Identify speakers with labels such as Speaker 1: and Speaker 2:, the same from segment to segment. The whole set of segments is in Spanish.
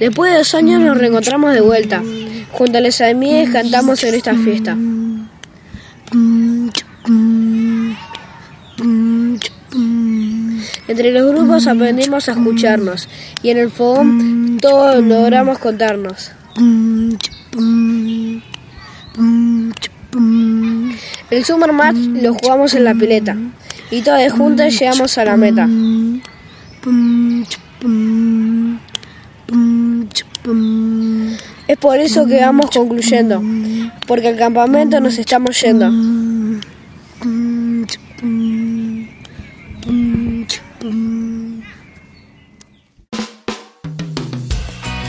Speaker 1: Después de dos años nos reencontramos de vuelta. Junto a las amigas cantamos en esta fiesta. Entre los grupos aprendimos a escucharnos y en el fogón todos logramos contarnos. El Summer Match lo jugamos en la pileta y todas juntas llegamos a la meta. Es por eso que vamos concluyendo, porque al campamento nos estamos yendo.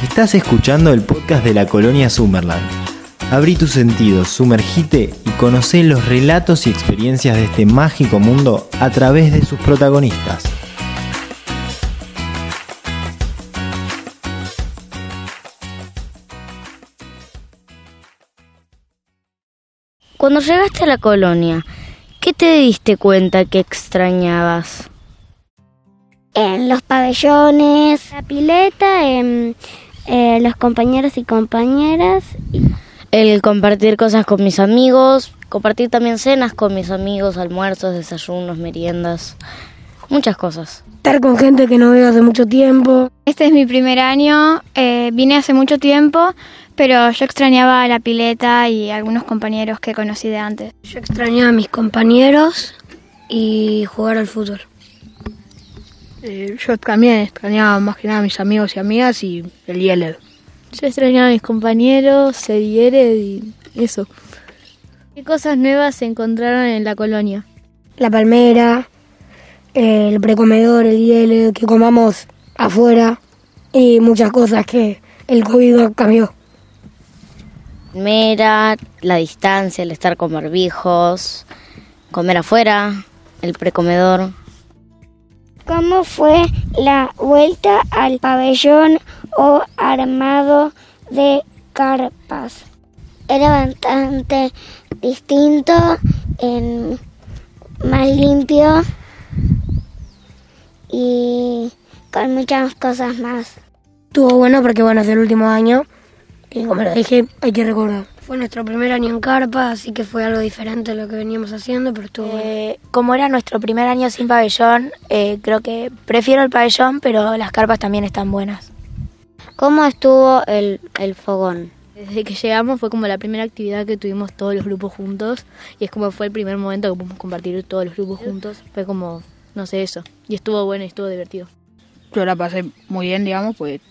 Speaker 2: Estás escuchando el podcast de la colonia Summerland. Abrí tus sentidos, sumergite y conoce los relatos y experiencias de este mágico mundo a través de sus protagonistas.
Speaker 3: Cuando llegaste a la colonia, ¿qué te diste cuenta que extrañabas?
Speaker 4: En los pabellones, la pileta, en, eh, los compañeros y compañeras.
Speaker 3: El compartir cosas con mis amigos, compartir también cenas con mis amigos, almuerzos, desayunos, meriendas, muchas cosas.
Speaker 1: Estar con gente que no veo hace mucho tiempo.
Speaker 5: Este es mi primer año, eh, vine hace mucho tiempo, pero yo extrañaba la pileta y algunos compañeros que conocí de antes.
Speaker 1: Yo extrañaba a mis compañeros y jugar al fútbol.
Speaker 6: Eh, yo también extrañaba más que nada a mis amigos y amigas y el hielo.
Speaker 7: Yo extrañaba a mis compañeros, el hielo y eso. ¿Qué cosas nuevas se encontraron en la colonia?
Speaker 1: La palmera, el precomedor, el hielo, que comamos afuera y muchas cosas que el COVID cambió.
Speaker 3: Mera, la distancia, el estar con barbijos, comer afuera, el precomedor.
Speaker 4: ¿Cómo fue la vuelta al pabellón o armado de carpas? Era bastante distinto, en, más limpio y con muchas cosas más.
Speaker 1: Estuvo bueno porque bueno, es el último año y como lo dije, hay que recordar. Fue nuestro primer año en carpa, así que fue algo diferente a lo que veníamos haciendo, pero estuvo bueno.
Speaker 8: Eh, como era nuestro primer año sin pabellón, eh, creo que prefiero el pabellón, pero las carpas también están buenas.
Speaker 3: ¿Cómo estuvo el, el fogón?
Speaker 7: Desde que llegamos fue como la primera actividad que tuvimos todos los grupos juntos y es como fue el primer momento que pudimos compartir todos los grupos juntos. Fue como, no sé, eso. Y estuvo bueno y estuvo divertido.
Speaker 6: Yo la pasé muy bien, digamos, pues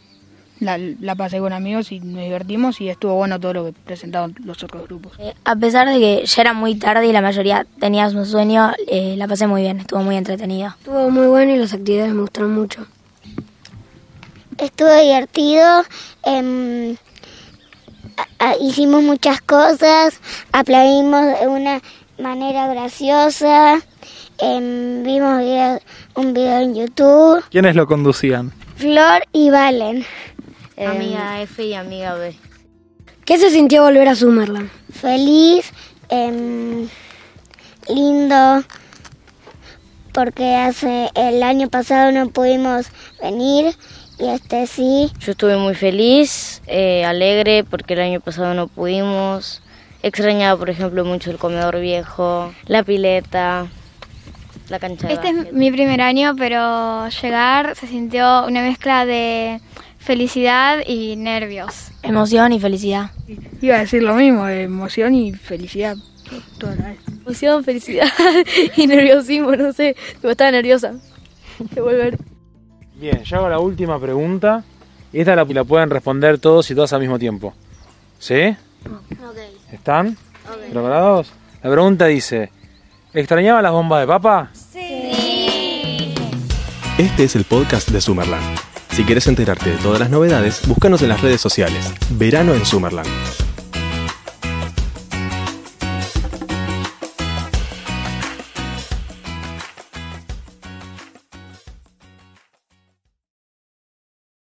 Speaker 6: la, la pasé con amigos y nos divertimos y estuvo bueno todo lo que presentaron los otros grupos.
Speaker 8: Eh, a pesar de que ya era muy tarde y la mayoría teníamos un sueño, eh, la pasé muy bien, estuvo muy entretenida.
Speaker 1: Estuvo muy bueno y las actividades me gustaron mucho.
Speaker 4: Estuvo divertido, em, a- hicimos muchas cosas, aplaudimos de una manera graciosa, em, vimos video- un video en YouTube.
Speaker 9: ¿Quiénes lo conducían?
Speaker 4: Flor y Valen.
Speaker 3: Amiga F y amiga B.
Speaker 1: ¿Qué se sintió volver a Summerland?
Speaker 4: Feliz, em, lindo, porque hace el año pasado no pudimos venir y este sí.
Speaker 3: Yo estuve muy feliz, eh, alegre, porque el año pasado no pudimos. Extrañaba, por ejemplo, mucho el comedor viejo, la pileta, la cancha de
Speaker 5: Este es mi primer año, pero llegar se sintió una mezcla de felicidad y nervios.
Speaker 8: Emoción y felicidad.
Speaker 6: Iba a decir lo mismo, emoción y felicidad toda la vez.
Speaker 7: Emoción, felicidad y nerviosismo, no sé. Pero estaba nerviosa de volver.
Speaker 9: Bien, yo hago la última pregunta y esta la, la pueden responder todos y todas al mismo tiempo. ¿Sí? ¿Están? ¿Preparados? La pregunta dice, ¿extrañaba las bombas de papa?
Speaker 10: Este es el podcast de Summerland. Si quieres enterarte de todas las novedades, búscanos en las redes sociales. Verano en Summerland.